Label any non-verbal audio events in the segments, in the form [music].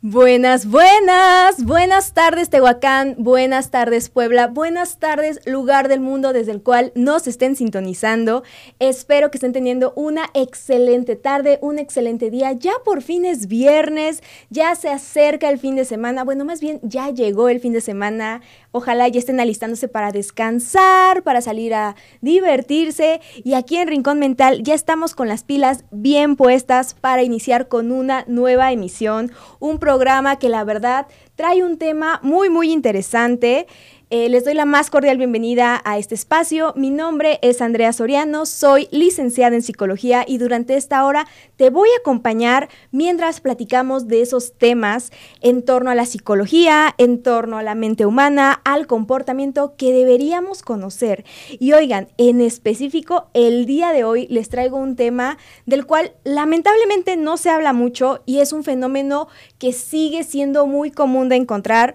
Buenas, buenas, buenas tardes Tehuacán, buenas tardes Puebla, buenas tardes lugar del mundo desde el cual nos estén sintonizando. Espero que estén teniendo una excelente tarde, un excelente día. Ya por fin es viernes, ya se acerca el fin de semana, bueno, más bien ya llegó el fin de semana. Ojalá ya estén alistándose para descansar, para salir a divertirse. Y aquí en Rincón Mental ya estamos con las pilas bien puestas para iniciar con una nueva emisión, un programa que la verdad trae un tema muy, muy interesante. Eh, les doy la más cordial bienvenida a este espacio. Mi nombre es Andrea Soriano, soy licenciada en psicología y durante esta hora te voy a acompañar mientras platicamos de esos temas en torno a la psicología, en torno a la mente humana, al comportamiento que deberíamos conocer. Y oigan, en específico, el día de hoy les traigo un tema del cual lamentablemente no se habla mucho y es un fenómeno que sigue siendo muy común de encontrar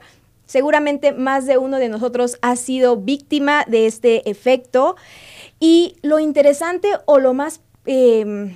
Seguramente más de uno de nosotros ha sido víctima de este efecto. Y lo interesante o lo más em,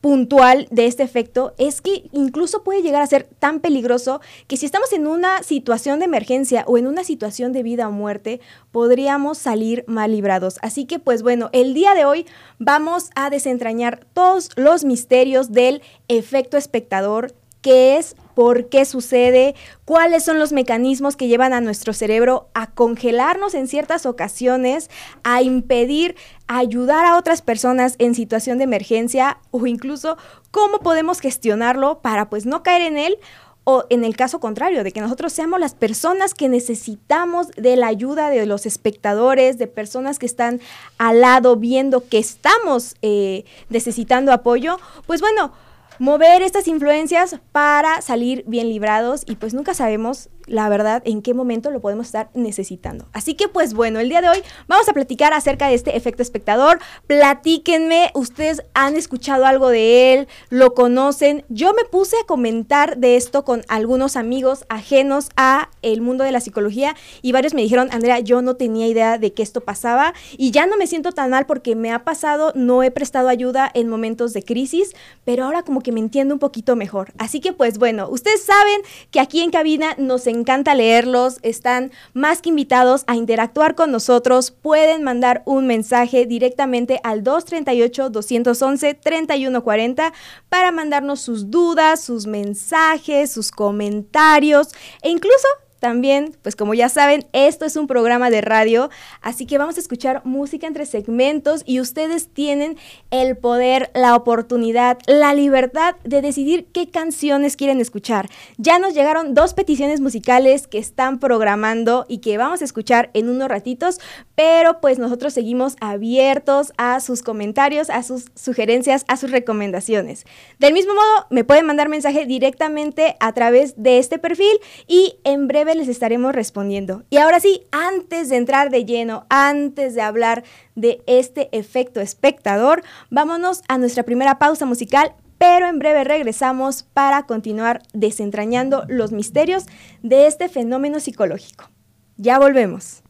puntual de este efecto es que incluso puede llegar a ser tan peligroso que si estamos en una situación de emergencia o en una situación de vida o muerte, podríamos salir mal librados. Así que pues bueno, el día de hoy vamos a desentrañar todos los misterios del efecto espectador, que es por qué sucede, cuáles son los mecanismos que llevan a nuestro cerebro a congelarnos en ciertas ocasiones, a impedir ayudar a otras personas en situación de emergencia o incluso cómo podemos gestionarlo para pues no caer en él o en el caso contrario, de que nosotros seamos las personas que necesitamos de la ayuda de los espectadores, de personas que están al lado viendo que estamos eh, necesitando apoyo, pues bueno, mover estas influencias para salir bien librados y pues nunca sabemos la verdad en qué momento lo podemos estar necesitando. Así que pues bueno, el día de hoy vamos a platicar acerca de este efecto espectador. Platíquenme, ustedes han escuchado algo de él, lo conocen. Yo me puse a comentar de esto con algunos amigos ajenos a el mundo de la psicología y varios me dijeron, Andrea, yo no tenía idea de que esto pasaba y ya no me siento tan mal porque me ha pasado, no he prestado ayuda en momentos de crisis, pero ahora como que me entiendo un poquito mejor. Así que pues bueno, ustedes saben que aquí en cabina nos encanta leerlos, están más que invitados a interactuar con nosotros, pueden mandar un mensaje directamente al 238-211-3140 para mandarnos sus dudas, sus mensajes, sus comentarios e incluso también, pues como ya saben, esto es un programa de radio, así que vamos a escuchar música entre segmentos y ustedes tienen el poder, la oportunidad, la libertad de decidir qué canciones quieren escuchar. Ya nos llegaron dos peticiones musicales que están programando y que vamos a escuchar en unos ratitos, pero pues nosotros seguimos abiertos a sus comentarios, a sus sugerencias, a sus recomendaciones. Del mismo modo, me pueden mandar mensaje directamente a través de este perfil y en breve les estaremos respondiendo. Y ahora sí, antes de entrar de lleno, antes de hablar de este efecto espectador, vámonos a nuestra primera pausa musical, pero en breve regresamos para continuar desentrañando los misterios de este fenómeno psicológico. Ya volvemos.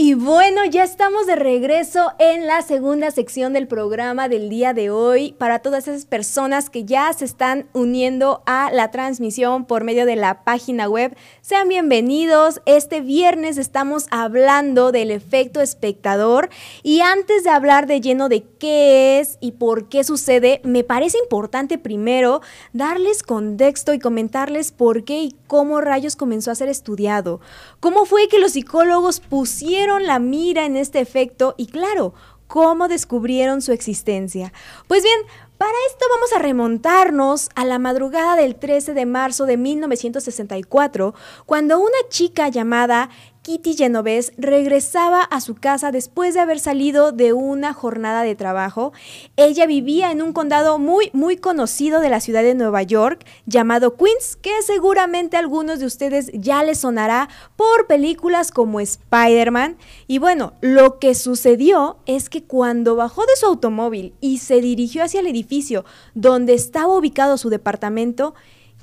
Y bueno, ya estamos de regreso en la segunda sección del programa del día de hoy para todas esas personas que ya se están uniendo a la transmisión por medio de la página web. Sean bienvenidos. Este viernes estamos hablando del efecto espectador y antes de hablar de lleno de qué es y por qué sucede, me parece importante primero darles contexto y comentarles por qué y cómo rayos comenzó a ser estudiado. ¿Cómo fue que los psicólogos pusieron la mira en este efecto y claro, cómo descubrieron su existencia. Pues bien, para esto vamos a remontarnos a la madrugada del 13 de marzo de 1964, cuando una chica llamada Kitty Genovese regresaba a su casa después de haber salido de una jornada de trabajo. Ella vivía en un condado muy, muy conocido de la ciudad de Nueva York, llamado Queens, que seguramente a algunos de ustedes ya les sonará por películas como Spider-Man. Y bueno, lo que sucedió es que cuando bajó de su automóvil y se dirigió hacia el edificio donde estaba ubicado su departamento,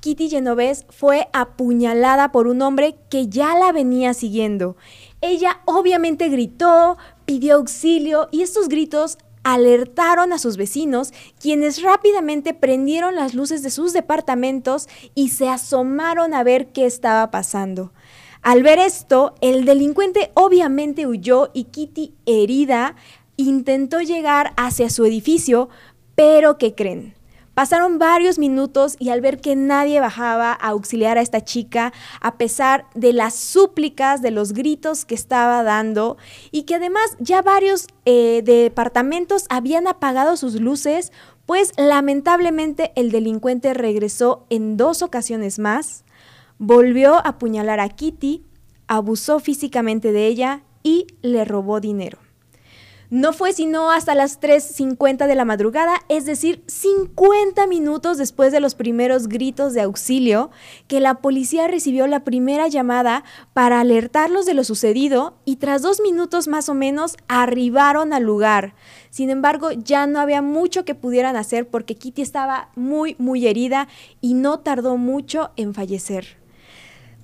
Kitty Genovese fue apuñalada por un hombre que ya la venía siguiendo. Ella obviamente gritó, pidió auxilio y estos gritos alertaron a sus vecinos, quienes rápidamente prendieron las luces de sus departamentos y se asomaron a ver qué estaba pasando. Al ver esto, el delincuente obviamente huyó y Kitty, herida, intentó llegar hacia su edificio, pero ¿qué creen? Pasaron varios minutos y al ver que nadie bajaba a auxiliar a esta chica, a pesar de las súplicas, de los gritos que estaba dando, y que además ya varios eh, departamentos habían apagado sus luces, pues lamentablemente el delincuente regresó en dos ocasiones más, volvió a apuñalar a Kitty, abusó físicamente de ella y le robó dinero. No fue sino hasta las 3.50 de la madrugada, es decir, 50 minutos después de los primeros gritos de auxilio, que la policía recibió la primera llamada para alertarlos de lo sucedido y tras dos minutos más o menos arribaron al lugar. Sin embargo, ya no había mucho que pudieran hacer porque Kitty estaba muy, muy herida y no tardó mucho en fallecer.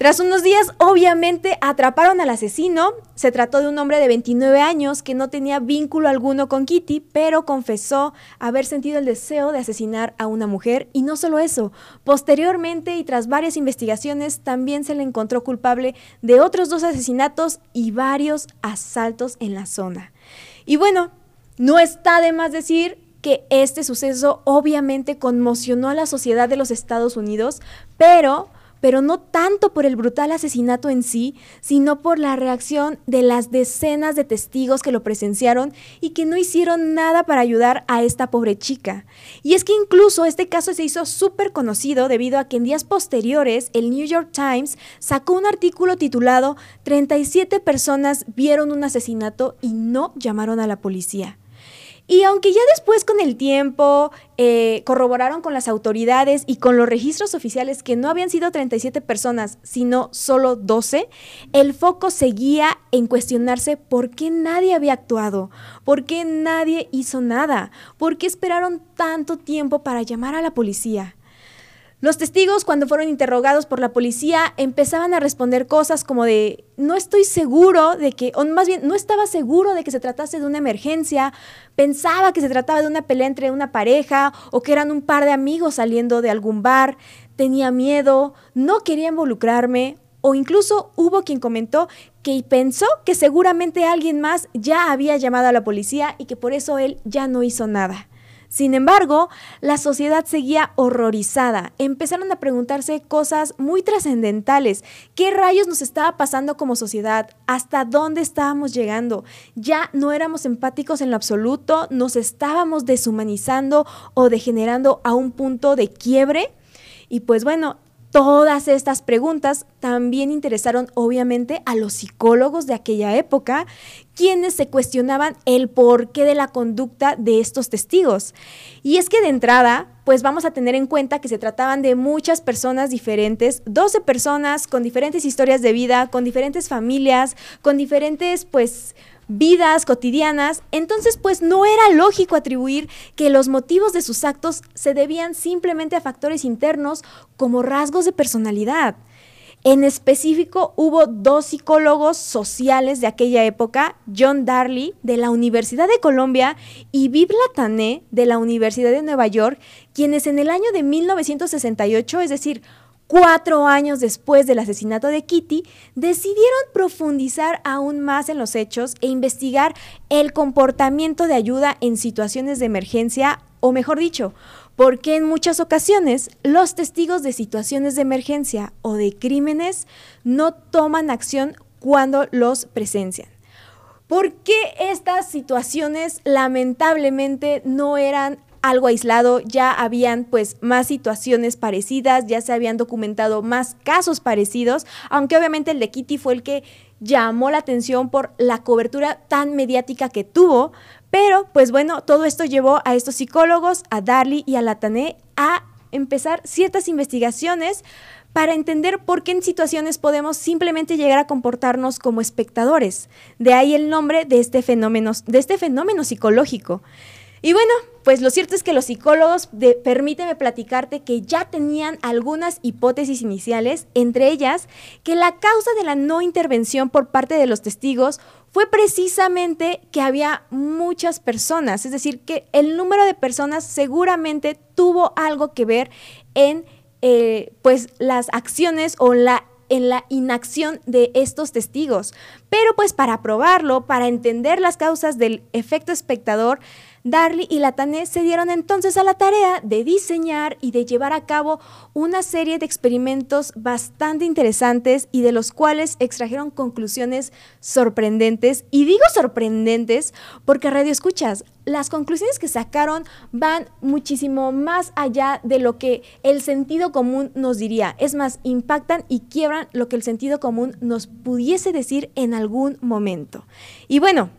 Tras unos días, obviamente, atraparon al asesino. Se trató de un hombre de 29 años que no tenía vínculo alguno con Kitty, pero confesó haber sentido el deseo de asesinar a una mujer. Y no solo eso, posteriormente y tras varias investigaciones, también se le encontró culpable de otros dos asesinatos y varios asaltos en la zona. Y bueno, no está de más decir que este suceso obviamente conmocionó a la sociedad de los Estados Unidos, pero pero no tanto por el brutal asesinato en sí, sino por la reacción de las decenas de testigos que lo presenciaron y que no hicieron nada para ayudar a esta pobre chica. Y es que incluso este caso se hizo súper conocido debido a que en días posteriores el New York Times sacó un artículo titulado 37 personas vieron un asesinato y no llamaron a la policía. Y aunque ya después con el tiempo eh, corroboraron con las autoridades y con los registros oficiales que no habían sido 37 personas, sino solo 12, el foco seguía en cuestionarse por qué nadie había actuado, por qué nadie hizo nada, por qué esperaron tanto tiempo para llamar a la policía. Los testigos, cuando fueron interrogados por la policía, empezaban a responder cosas como de, no estoy seguro de que, o más bien, no estaba seguro de que se tratase de una emergencia, pensaba que se trataba de una pelea entre una pareja o que eran un par de amigos saliendo de algún bar, tenía miedo, no quería involucrarme, o incluso hubo quien comentó que pensó que seguramente alguien más ya había llamado a la policía y que por eso él ya no hizo nada. Sin embargo, la sociedad seguía horrorizada. Empezaron a preguntarse cosas muy trascendentales. ¿Qué rayos nos estaba pasando como sociedad? ¿Hasta dónde estábamos llegando? Ya no éramos empáticos en lo absoluto, nos estábamos deshumanizando o degenerando a un punto de quiebre. Y pues bueno, Todas estas preguntas también interesaron obviamente a los psicólogos de aquella época, quienes se cuestionaban el porqué de la conducta de estos testigos. Y es que de entrada, pues vamos a tener en cuenta que se trataban de muchas personas diferentes, 12 personas con diferentes historias de vida, con diferentes familias, con diferentes pues vidas cotidianas, entonces pues no era lógico atribuir que los motivos de sus actos se debían simplemente a factores internos como rasgos de personalidad. En específico, hubo dos psicólogos sociales de aquella época, John Darley de la Universidad de Colombia y Viv Latané de la Universidad de Nueva York, quienes en el año de 1968, es decir, cuatro años después del asesinato de Kitty, decidieron profundizar aún más en los hechos e investigar el comportamiento de ayuda en situaciones de emergencia, o mejor dicho, porque en muchas ocasiones los testigos de situaciones de emergencia o de crímenes no toman acción cuando los presencian. ¿Por qué estas situaciones lamentablemente no eran algo aislado, ya habían pues más situaciones parecidas, ya se habían documentado más casos parecidos, aunque obviamente el de Kitty fue el que llamó la atención por la cobertura tan mediática que tuvo, pero pues bueno, todo esto llevó a estos psicólogos, a Darly y a Latané a empezar ciertas investigaciones para entender por qué en situaciones podemos simplemente llegar a comportarnos como espectadores. De ahí el nombre de este fenómeno, de este fenómeno psicológico. Y bueno, pues lo cierto es que los psicólogos, permíteme platicarte que ya tenían algunas hipótesis iniciales, entre ellas que la causa de la no intervención por parte de los testigos fue precisamente que había muchas personas, es decir, que el número de personas seguramente tuvo algo que ver en eh, pues las acciones o la en la inacción de estos testigos. Pero pues para probarlo, para entender las causas del efecto espectador, Darly y Latané se dieron entonces a la tarea de diseñar y de llevar a cabo una serie de experimentos bastante interesantes y de los cuales extrajeron conclusiones sorprendentes. Y digo sorprendentes porque Radio Escuchas, las conclusiones que sacaron van muchísimo más allá de lo que el sentido común nos diría. Es más, impactan y quiebran lo que el sentido común nos pudiese decir en algún momento. Y bueno,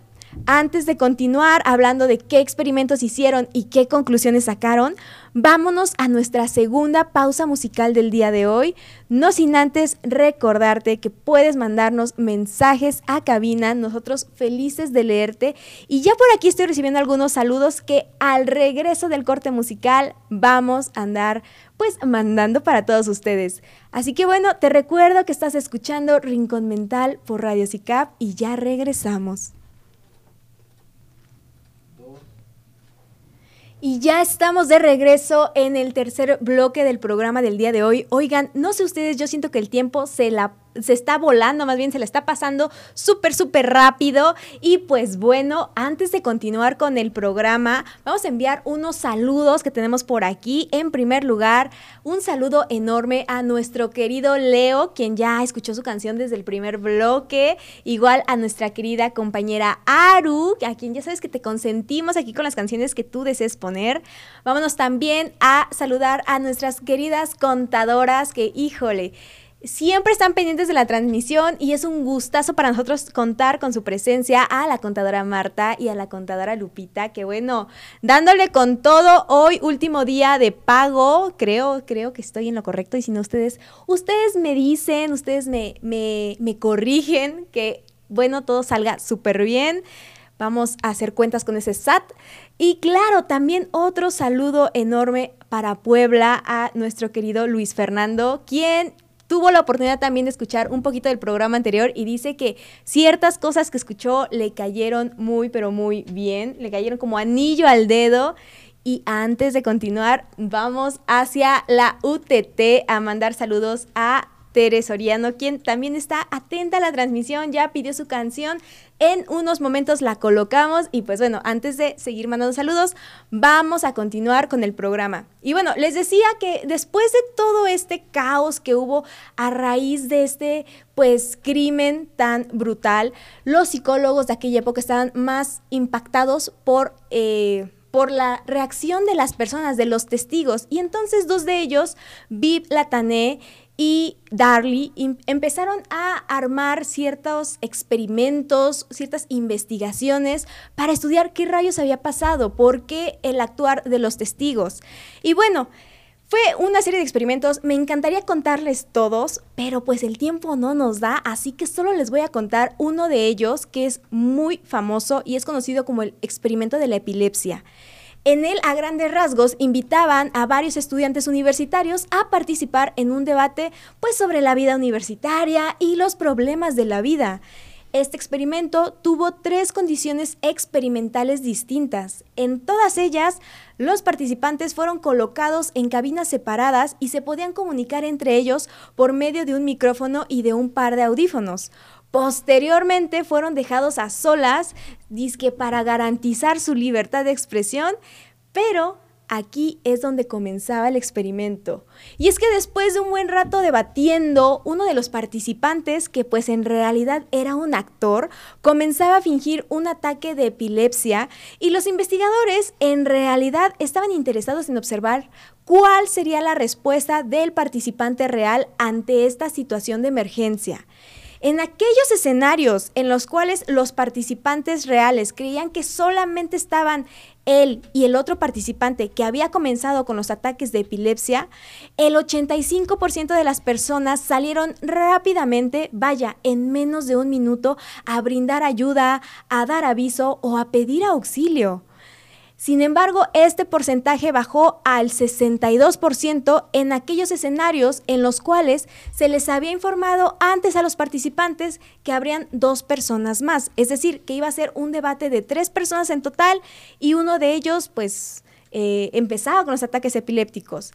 antes de continuar hablando de qué experimentos hicieron y qué conclusiones sacaron, vámonos a nuestra segunda pausa musical del día de hoy, no sin antes recordarte que puedes mandarnos mensajes a cabina, nosotros felices de leerte y ya por aquí estoy recibiendo algunos saludos que al regreso del corte musical vamos a andar pues mandando para todos ustedes. Así que bueno, te recuerdo que estás escuchando Rincón Mental por Radio CICAP y ya regresamos. Y ya estamos de regreso en el tercer bloque del programa del día de hoy. Oigan, no sé ustedes, yo siento que el tiempo se la se está volando, más bien se la está pasando súper, súper rápido. Y pues bueno, antes de continuar con el programa, vamos a enviar unos saludos que tenemos por aquí. En primer lugar, un saludo enorme a nuestro querido Leo, quien ya escuchó su canción desde el primer bloque. Igual a nuestra querida compañera Aru, a quien ya sabes que te consentimos aquí con las canciones que tú desees poner. Vámonos también a saludar a nuestras queridas contadoras que, híjole, siempre están pendientes de la transmisión y es un gustazo para nosotros contar con su presencia a la contadora Marta y a la contadora Lupita, que bueno, dándole con todo hoy último día de pago, creo, creo que estoy en lo correcto y si no ustedes, ustedes me dicen, ustedes me, me, me corrigen que bueno, todo salga súper bien. Vamos a hacer cuentas con ese SAT. Y claro, también otro saludo enorme para Puebla a nuestro querido Luis Fernando, quien tuvo la oportunidad también de escuchar un poquito del programa anterior y dice que ciertas cosas que escuchó le cayeron muy, pero muy bien, le cayeron como anillo al dedo. Y antes de continuar, vamos hacia la UTT a mandar saludos a Tere Soriano, quien también está atenta a la transmisión, ya pidió su canción. En unos momentos la colocamos y pues bueno, antes de seguir mandando saludos, vamos a continuar con el programa. Y bueno, les decía que después de todo este caos que hubo a raíz de este pues crimen tan brutal, los psicólogos de aquella época estaban más impactados por... Eh, por la reacción de las personas, de los testigos. Y entonces dos de ellos, Viv Latané y Darly empezaron a armar ciertos experimentos, ciertas investigaciones para estudiar qué rayos había pasado, por qué el actuar de los testigos. Y bueno, fue una serie de experimentos, me encantaría contarles todos, pero pues el tiempo no nos da, así que solo les voy a contar uno de ellos que es muy famoso y es conocido como el experimento de la epilepsia. En él, a grandes rasgos, invitaban a varios estudiantes universitarios a participar en un debate pues, sobre la vida universitaria y los problemas de la vida. Este experimento tuvo tres condiciones experimentales distintas. En todas ellas, los participantes fueron colocados en cabinas separadas y se podían comunicar entre ellos por medio de un micrófono y de un par de audífonos. Posteriormente fueron dejados a solas, dizque para garantizar su libertad de expresión, pero aquí es donde comenzaba el experimento. Y es que después de un buen rato debatiendo, uno de los participantes, que pues en realidad era un actor, comenzaba a fingir un ataque de epilepsia y los investigadores en realidad estaban interesados en observar cuál sería la respuesta del participante real ante esta situación de emergencia. En aquellos escenarios en los cuales los participantes reales creían que solamente estaban él y el otro participante que había comenzado con los ataques de epilepsia, el 85% de las personas salieron rápidamente, vaya, en menos de un minuto, a brindar ayuda, a dar aviso o a pedir auxilio. Sin embargo, este porcentaje bajó al 62% en aquellos escenarios en los cuales se les había informado antes a los participantes que habrían dos personas más, es decir, que iba a ser un debate de tres personas en total y uno de ellos pues eh, empezaba con los ataques epilépticos.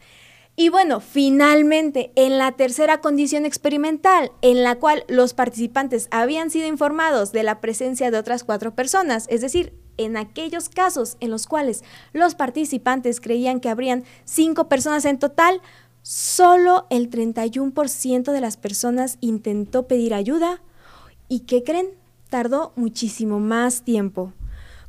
Y bueno, finalmente, en la tercera condición experimental, en la cual los participantes habían sido informados de la presencia de otras cuatro personas, es decir, en aquellos casos en los cuales los participantes creían que habrían cinco personas en total, solo el 31% de las personas intentó pedir ayuda. ¿Y qué creen? Tardó muchísimo más tiempo.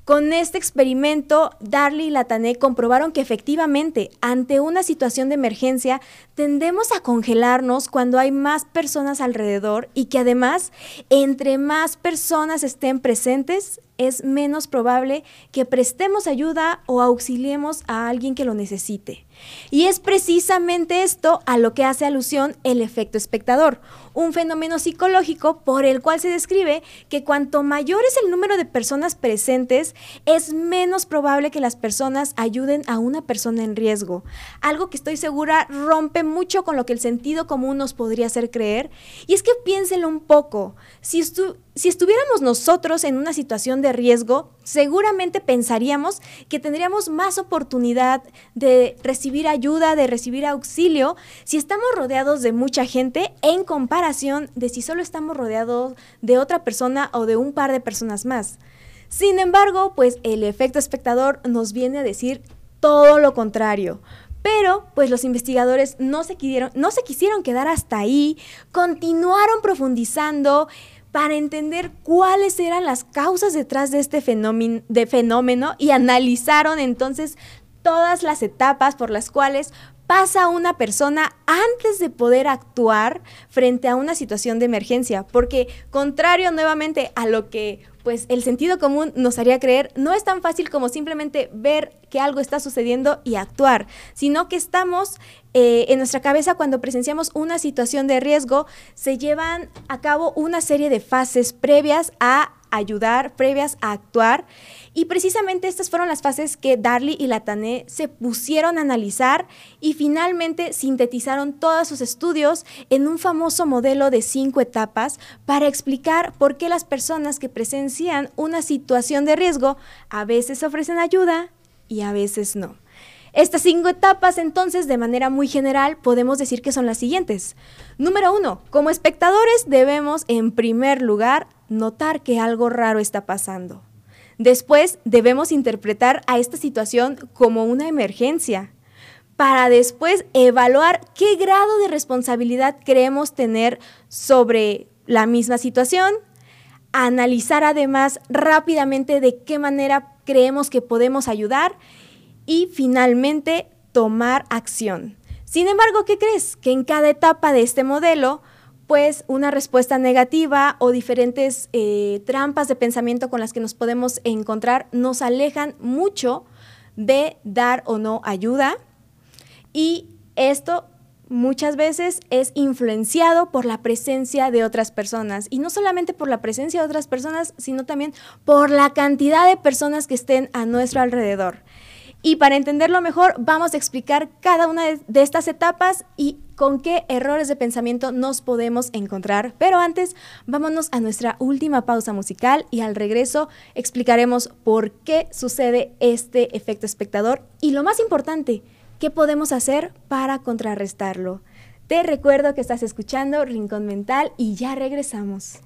Con este experimento, Darley y Latané comprobaron que efectivamente, ante una situación de emergencia, tendemos a congelarnos cuando hay más personas alrededor y que además, entre más personas estén presentes, es menos probable que prestemos ayuda o auxiliemos a alguien que lo necesite. Y es precisamente esto a lo que hace alusión el efecto espectador, un fenómeno psicológico por el cual se describe que cuanto mayor es el número de personas presentes, es menos probable que las personas ayuden a una persona en riesgo. Algo que estoy segura rompe mucho con lo que el sentido común nos podría hacer creer. Y es que piénsenlo un poco, si, si estuviéramos nosotros en una situación de riesgo, seguramente pensaríamos que tendríamos más oportunidad de recibir ayuda, de recibir auxilio, si estamos rodeados de mucha gente en comparación de si solo estamos rodeados de otra persona o de un par de personas más. Sin embargo, pues el efecto espectador nos viene a decir todo lo contrario. Pero, pues los investigadores no se, quisieron, no se quisieron quedar hasta ahí, continuaron profundizando, para entender cuáles eran las causas detrás de este fenómeno, de fenómeno y analizaron entonces todas las etapas por las cuales pasa una persona antes de poder actuar frente a una situación de emergencia, porque contrario nuevamente a lo que pues el sentido común nos haría creer, no es tan fácil como simplemente ver que algo está sucediendo y actuar, sino que estamos eh, en nuestra cabeza cuando presenciamos una situación de riesgo, se llevan a cabo una serie de fases previas a ayudar, previas a actuar. Y precisamente estas fueron las fases que Darley y Latané se pusieron a analizar y finalmente sintetizaron todos sus estudios en un famoso modelo de cinco etapas para explicar por qué las personas que presencian una situación de riesgo a veces ofrecen ayuda y a veces no. Estas cinco etapas, entonces, de manera muy general, podemos decir que son las siguientes. Número uno, como espectadores debemos, en primer lugar, notar que algo raro está pasando. Después debemos interpretar a esta situación como una emergencia, para después evaluar qué grado de responsabilidad creemos tener sobre la misma situación, analizar además rápidamente de qué manera creemos que podemos ayudar y finalmente tomar acción. Sin embargo, ¿qué crees? Que en cada etapa de este modelo pues una respuesta negativa o diferentes eh, trampas de pensamiento con las que nos podemos encontrar nos alejan mucho de dar o no ayuda y esto muchas veces es influenciado por la presencia de otras personas y no solamente por la presencia de otras personas, sino también por la cantidad de personas que estén a nuestro alrededor. Y para entenderlo mejor, vamos a explicar cada una de estas etapas y con qué errores de pensamiento nos podemos encontrar. Pero antes, vámonos a nuestra última pausa musical y al regreso explicaremos por qué sucede este efecto espectador y lo más importante, qué podemos hacer para contrarrestarlo. Te recuerdo que estás escuchando Rincón Mental y ya regresamos.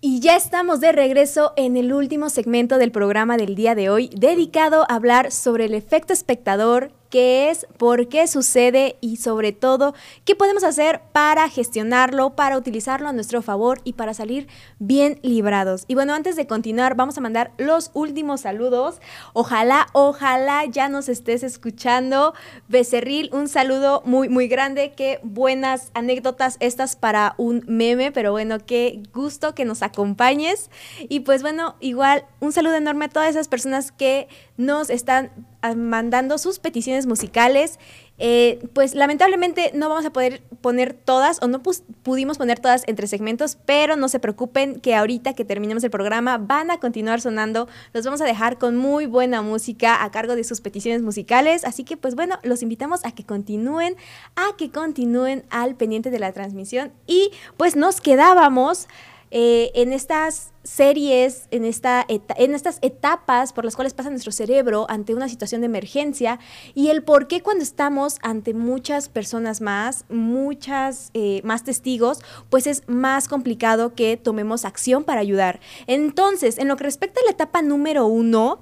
Y ya estamos de regreso en el último segmento del programa del día de hoy, dedicado a hablar sobre el efecto espectador qué es, por qué sucede y sobre todo qué podemos hacer para gestionarlo, para utilizarlo a nuestro favor y para salir bien librados. Y bueno, antes de continuar, vamos a mandar los últimos saludos. Ojalá, ojalá ya nos estés escuchando. Becerril, un saludo muy, muy grande. Qué buenas anécdotas estas para un meme, pero bueno, qué gusto que nos acompañes. Y pues bueno, igual un saludo enorme a todas esas personas que nos están mandando sus peticiones musicales Eh, pues lamentablemente no vamos a poder poner todas o no pudimos poner todas entre segmentos, pero no se preocupen que ahorita que terminemos el programa van a continuar sonando. Los vamos a dejar con muy buena música a cargo de sus peticiones musicales. Así que pues bueno, los invitamos a que continúen, a que continúen al pendiente de la transmisión. Y pues nos quedábamos eh, en estas series, en, esta en estas etapas por las cuales pasa nuestro cerebro ante una situación de emergencia y el por qué cuando estamos ante muchas personas más, muchas eh, más testigos, pues es más complicado que tomemos acción para ayudar. Entonces, en lo que respecta a la etapa número uno,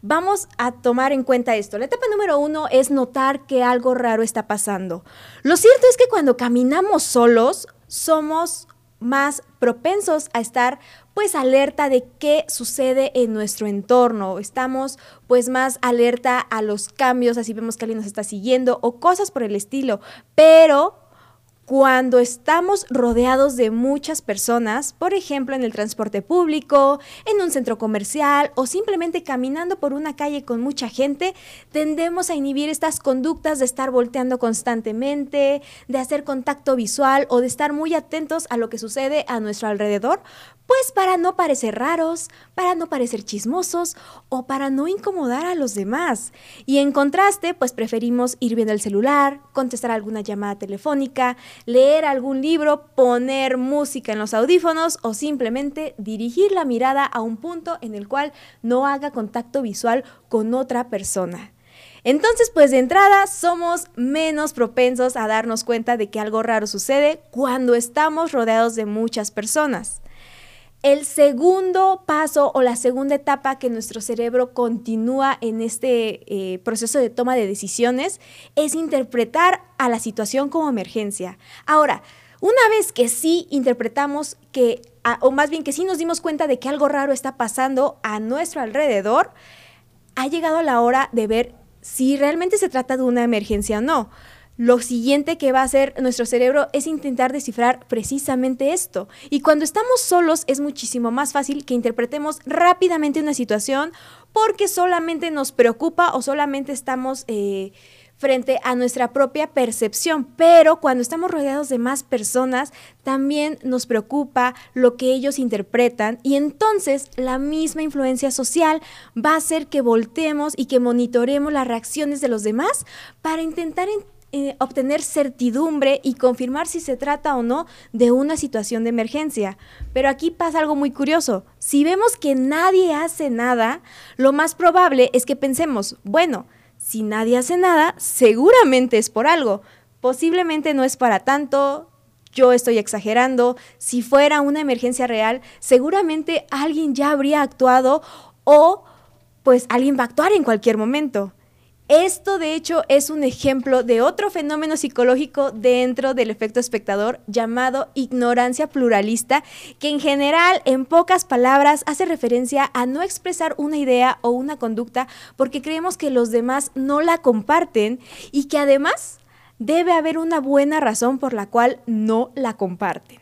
Vamos a tomar en cuenta esto. La etapa número uno es notar que algo raro está pasando. Lo cierto es que cuando caminamos solos, somos más propensos a estar pues alerta de qué sucede en nuestro entorno. Estamos pues más alerta a los cambios, así vemos que alguien nos está siguiendo o cosas por el estilo. Pero cuando estamos rodeados de muchas personas, por ejemplo en el transporte público, en un centro comercial o simplemente caminando por una calle con mucha gente, tendemos a inhibir estas conductas de estar volteando constantemente, de hacer contacto visual o de estar muy atentos a lo que sucede a nuestro alrededor, pues para no parecer raros, para no parecer chismosos o para no incomodar a los demás. Y en contraste, pues preferimos ir viendo el celular, contestar alguna llamada telefónica, leer algún libro, poner música en los audífonos o simplemente dirigir la mirada a un punto en el cual no haga contacto visual con otra persona. Entonces, pues de entrada somos menos propensos a darnos cuenta de que algo raro sucede cuando estamos rodeados de muchas personas. El segundo paso o la segunda etapa que nuestro cerebro continúa en este eh, proceso de toma de decisiones es interpretar a la situación como emergencia. Ahora, una vez que sí interpretamos que, o más bien que sí nos dimos cuenta de que algo raro está pasando a nuestro alrededor, ha llegado la hora de ver si realmente se trata de una emergencia o no lo siguiente que va a hacer nuestro cerebro es intentar descifrar precisamente esto. Y cuando estamos solos es muchísimo más fácil que interpretemos rápidamente una situación porque solamente nos preocupa o solamente estamos... Eh, frente a nuestra propia percepción, pero cuando estamos rodeados de más personas, también nos preocupa lo que ellos interpretan y entonces la misma influencia social va a hacer que volteemos y que monitoremos las reacciones de los demás para intentar entender eh, obtener certidumbre y confirmar si se trata o no de una situación de emergencia. Pero aquí pasa algo muy curioso. Si vemos que nadie hace nada, lo más probable es que pensemos, bueno, si nadie hace nada, seguramente es por algo. Posiblemente no es para tanto, yo estoy exagerando. Si fuera una emergencia real, seguramente alguien ya habría actuado o pues alguien va a actuar en cualquier momento. Esto, de hecho, es un ejemplo de otro fenómeno psicológico dentro del efecto espectador llamado ignorancia pluralista, que en general, en pocas palabras, hace referencia a no expresar una idea o una conducta porque creemos que los demás no la comparten y que además debe haber una buena razón por la cual no la comparten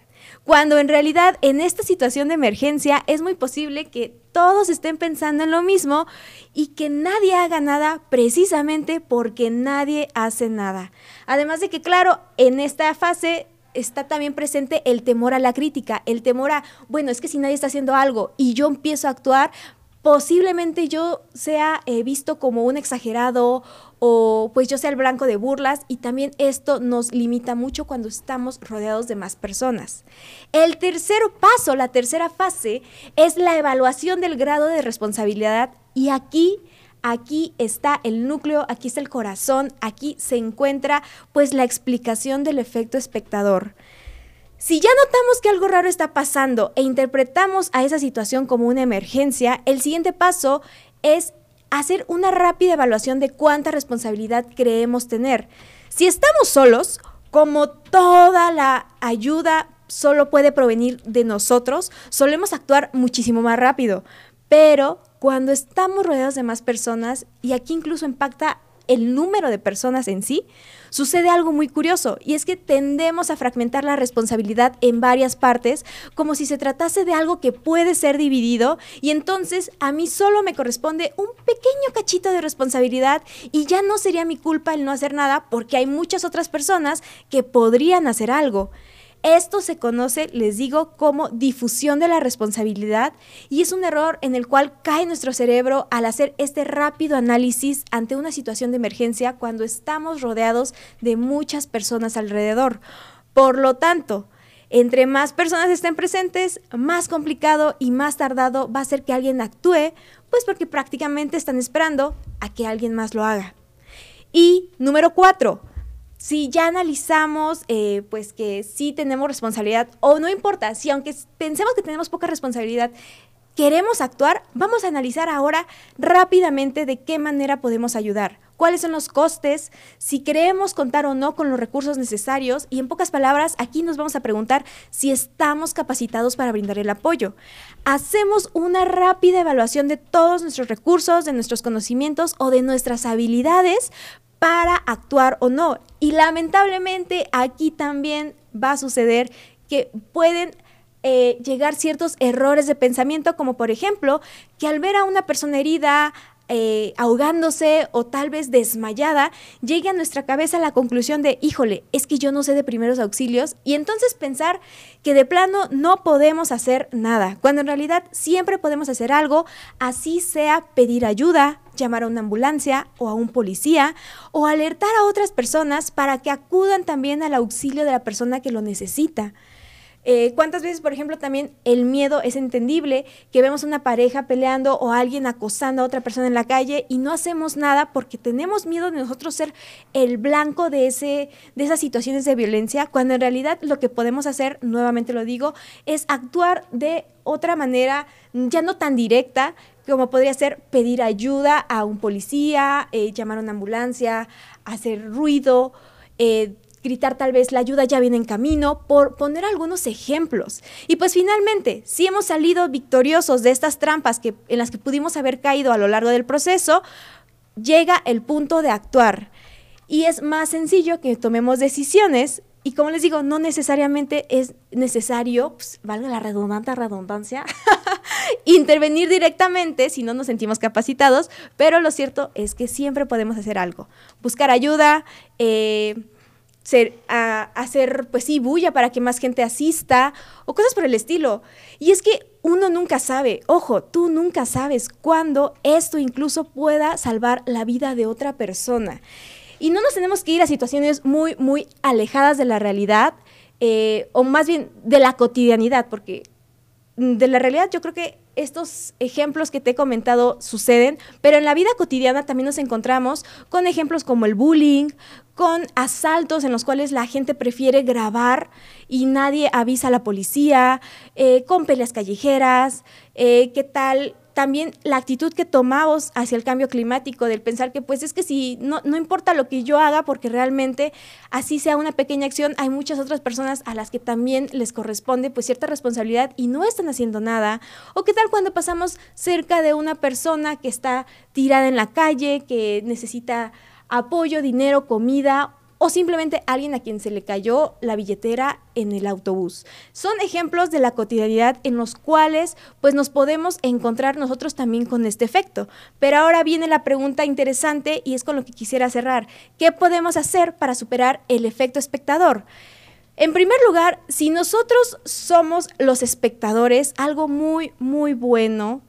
cuando en realidad en esta situación de emergencia es muy posible que todos estén pensando en lo mismo y que nadie haga nada precisamente porque nadie hace nada. Además de que, claro, en esta fase está también presente el temor a la crítica, el temor a, bueno, es que si nadie está haciendo algo y yo empiezo a actuar, posiblemente yo sea eh, visto como un exagerado o pues yo sea el blanco de burlas y también esto nos limita mucho cuando estamos rodeados de más personas. El tercer paso, la tercera fase, es la evaluación del grado de responsabilidad y aquí aquí está el núcleo, aquí está el corazón, aquí se encuentra pues la explicación del efecto espectador. Si ya notamos que algo raro está pasando e interpretamos a esa situación como una emergencia, el siguiente paso es hacer una rápida evaluación de cuánta responsabilidad creemos tener. Si estamos solos, como toda la ayuda solo puede provenir de nosotros, solemos actuar muchísimo más rápido. Pero cuando estamos rodeados de más personas, y aquí incluso impacta el número de personas en sí, sucede algo muy curioso y es que tendemos a fragmentar la responsabilidad en varias partes como si se tratase de algo que puede ser dividido y entonces a mí solo me corresponde un pequeño cachito de responsabilidad y ya no sería mi culpa el no hacer nada porque hay muchas otras personas que podrían hacer algo. Esto se conoce, les digo, como difusión de la responsabilidad y es un error en el cual cae nuestro cerebro al hacer este rápido análisis ante una situación de emergencia cuando estamos rodeados de muchas personas alrededor. Por lo tanto, entre más personas estén presentes, más complicado y más tardado va a ser que alguien actúe, pues porque prácticamente están esperando a que alguien más lo haga. Y número cuatro, si ya analizamos, eh, pues que sí tenemos responsabilidad, o no importa, si aunque pensemos que tenemos poca responsabilidad, queremos actuar, vamos a analizar ahora rápidamente de qué manera podemos ayudar, cuáles son los costes, si queremos contar o no con los recursos necesarios y en pocas palabras aquí nos vamos a preguntar si estamos capacitados para brindar el apoyo. Hacemos una rápida evaluación de todos nuestros recursos, de nuestros conocimientos o de nuestras habilidades para actuar o no. Y lamentablemente aquí también va a suceder que pueden eh, llegar ciertos errores de pensamiento, como por ejemplo que al ver a una persona herida, eh, ahogándose o tal vez desmayada, llegue a nuestra cabeza la conclusión de, híjole, es que yo no sé de primeros auxilios, y entonces pensar que de plano no podemos hacer nada, cuando en realidad siempre podemos hacer algo, así sea pedir ayuda, llamar a una ambulancia o a un policía, o alertar a otras personas para que acudan también al auxilio de la persona que lo necesita. Eh, ¿Cuántas veces, por ejemplo, también el miedo es entendible que vemos una pareja peleando o alguien acosando a otra persona en la calle y no hacemos nada porque tenemos miedo de nosotros ser el blanco de, ese, de esas situaciones de violencia, cuando en realidad lo que podemos hacer, nuevamente lo digo, es actuar de otra manera, ya no tan directa, como podría ser pedir ayuda a un policía, eh, llamar a una ambulancia, hacer ruido, eh, gritar tal vez la ayuda ya viene en camino, por poner algunos ejemplos. Y pues finalmente, si hemos salido victoriosos de estas trampas que, en las que pudimos haber caído a lo largo del proceso, llega el punto de actuar. Y es más sencillo que tomemos decisiones y como les digo, no necesariamente es necesario, pues, valga la redundante redundancia, [laughs] intervenir directamente si no nos sentimos capacitados, pero lo cierto es que siempre podemos hacer algo. Buscar ayuda, eh, ser, a, hacer, pues sí, bulla para que más gente asista o cosas por el estilo. Y es que uno nunca sabe, ojo, tú nunca sabes cuándo esto incluso pueda salvar la vida de otra persona. Y no nos tenemos que ir a situaciones muy, muy alejadas de la realidad, eh, o más bien de la cotidianidad, porque de la realidad yo creo que estos ejemplos que te he comentado suceden, pero en la vida cotidiana también nos encontramos con ejemplos como el bullying, con asaltos en los cuales la gente prefiere grabar y nadie avisa a la policía, eh, con peleas callejeras, eh, qué tal también la actitud que tomamos hacia el cambio climático, del pensar que pues es que si no, no importa lo que yo haga, porque realmente así sea una pequeña acción, hay muchas otras personas a las que también les corresponde pues cierta responsabilidad y no están haciendo nada. O qué tal cuando pasamos cerca de una persona que está tirada en la calle, que necesita apoyo, dinero, comida o simplemente alguien a quien se le cayó la billetera en el autobús. Son ejemplos de la cotidianidad en los cuales pues nos podemos encontrar nosotros también con este efecto. Pero ahora viene la pregunta interesante y es con lo que quisiera cerrar. ¿Qué podemos hacer para superar el efecto espectador? En primer lugar, si nosotros somos los espectadores, algo muy, muy bueno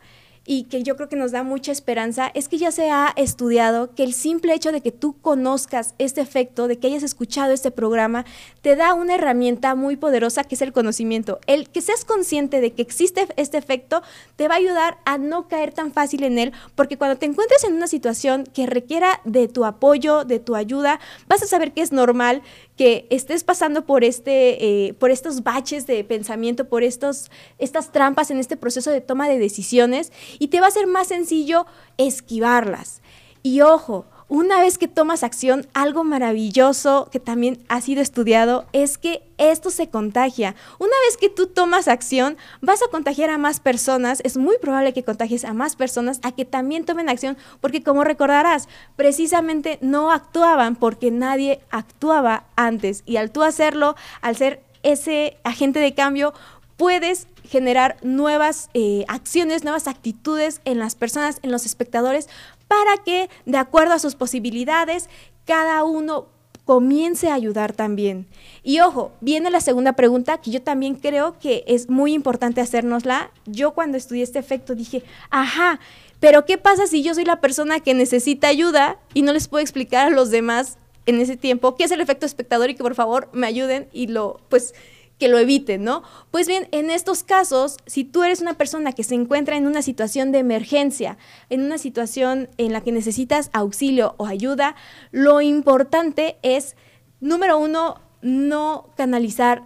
y que yo creo que nos da mucha esperanza es que ya se ha estudiado que el simple hecho de que tú conozcas este efecto, de que hayas escuchado este programa, te da una herramienta muy poderosa que es el conocimiento. El que seas consciente de que existe este efecto te va a ayudar a no caer tan fácil en él, porque cuando te encuentres en una situación que requiera de tu apoyo, de tu ayuda, vas a saber que es normal que estés pasando por, este, eh, por estos baches de pensamiento, por estos, estas trampas en este proceso de toma de decisiones y te va a ser más sencillo esquivarlas. Y ojo, una vez que tomas acción, algo maravilloso que también ha sido estudiado es que esto se contagia. Una vez que tú tomas acción, vas a contagiar a más personas. Es muy probable que contagies a más personas a que también tomen acción, porque como recordarás, precisamente no actuaban porque nadie actuaba antes. Y al tú hacerlo, al ser ese agente de cambio, puedes generar nuevas eh, acciones, nuevas actitudes en las personas, en los espectadores, para que, de acuerdo a sus posibilidades, cada uno comience a ayudar también. Y ojo, viene la segunda pregunta que yo también creo que es muy importante hacérnosla. Yo cuando estudié este efecto dije, ajá, pero ¿qué pasa si yo soy la persona que necesita ayuda y no les puedo explicar a los demás en ese tiempo qué es el efecto espectador y que por favor me ayuden y lo, pues, que lo eviten, ¿no? Pues bien, en estos casos, si tú eres una persona que se encuentra en una situación de emergencia, en una situación en la que necesitas auxilio o ayuda, lo importante es, número uno, no canalizar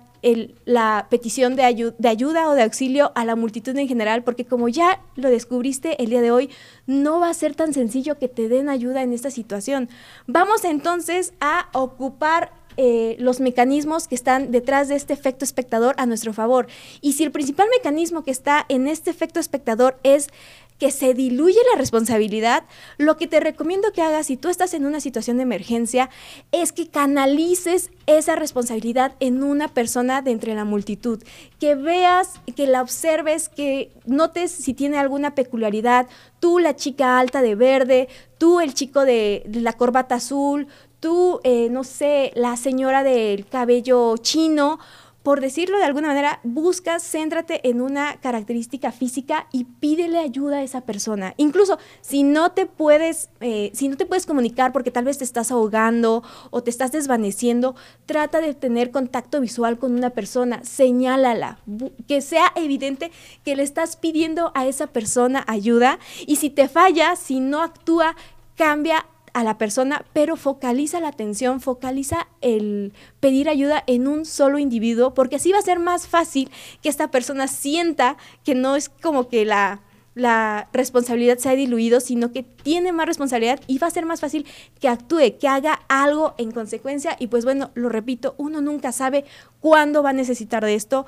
la petición de, de, ayuda o de auxilio a la multitud en general, porque como ya lo descubriste el día de hoy, no va a ser tan sencillo que te den ayuda en esta situación. Vamos entonces a ocupar eh, los mecanismos que están detrás de este efecto espectador a nuestro favor. Y si el principal mecanismo que está en este efecto espectador es que se diluye la responsabilidad, lo que te recomiendo que hagas si tú estás en una situación de emergencia es que canalices esa responsabilidad en una persona de entre la multitud, que veas, que la observes, que notes si tiene alguna peculiaridad, tú la chica alta de verde, tú el chico de la corbata azul, tú, eh, no sé, la señora del cabello chino, por decirlo de alguna manera, buscas, céntrate en una característica física y pídele ayuda a esa persona. Incluso si no te puedes, eh, si no te puedes comunicar porque tal vez te estás ahogando o te estás desvaneciendo, trata de tener contacto visual con una persona, señálala, que sea evidente que le estás pidiendo a esa persona ayuda y si te falla, si no actúa, cambia a la persona, pero focaliza la atención, focaliza el pedir ayuda en un solo individuo, porque así va a ser más fácil que esta persona sienta que no es como que la, la responsabilidad se ha diluido, sino que tiene más responsabilidad y va a ser más fácil que actúe, que haga algo en consecuencia. Y pues bueno, lo repito, uno nunca sabe cuándo va a necesitar de esto,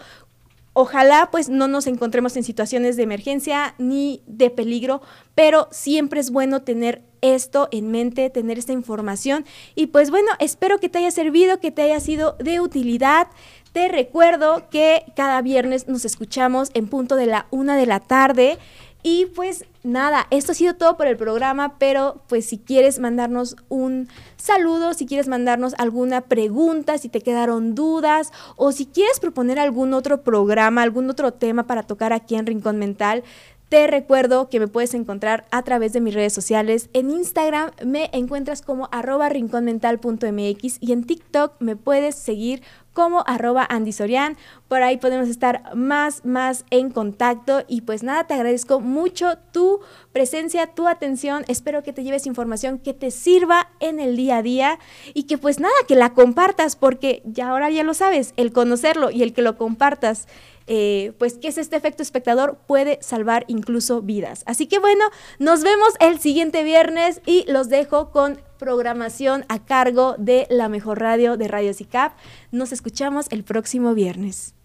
Ojalá pues no nos encontremos en situaciones de emergencia ni de peligro, pero siempre es bueno tener esto en mente, tener esta información. Y pues bueno, espero que te haya servido, que te haya sido de utilidad. Te recuerdo que cada viernes nos escuchamos en punto de la una de la tarde. Y pues nada, esto ha sido todo por el programa, pero pues si quieres mandarnos un saludo, si quieres mandarnos alguna pregunta, si te quedaron dudas o si quieres proponer algún otro programa, algún otro tema para tocar aquí en Rincón Mental, te recuerdo que me puedes encontrar a través de mis redes sociales. En Instagram me encuentras como arroba rinconmental.mx y en TikTok me puedes seguir como arroba Andy Sorian. Por ahí podemos estar más, más en contacto. Y pues nada, te agradezco mucho tu presencia, tu atención. Espero que te lleves información que te sirva en el día a día y que pues nada, que la compartas porque ya ahora ya lo sabes, el conocerlo y el que lo compartas eh, pues qué es este efecto espectador, puede salvar incluso vidas. Así que bueno, nos vemos el siguiente viernes y los dejo con programación a cargo de la mejor radio de Radio CICAP. Nos escuchamos el próximo viernes.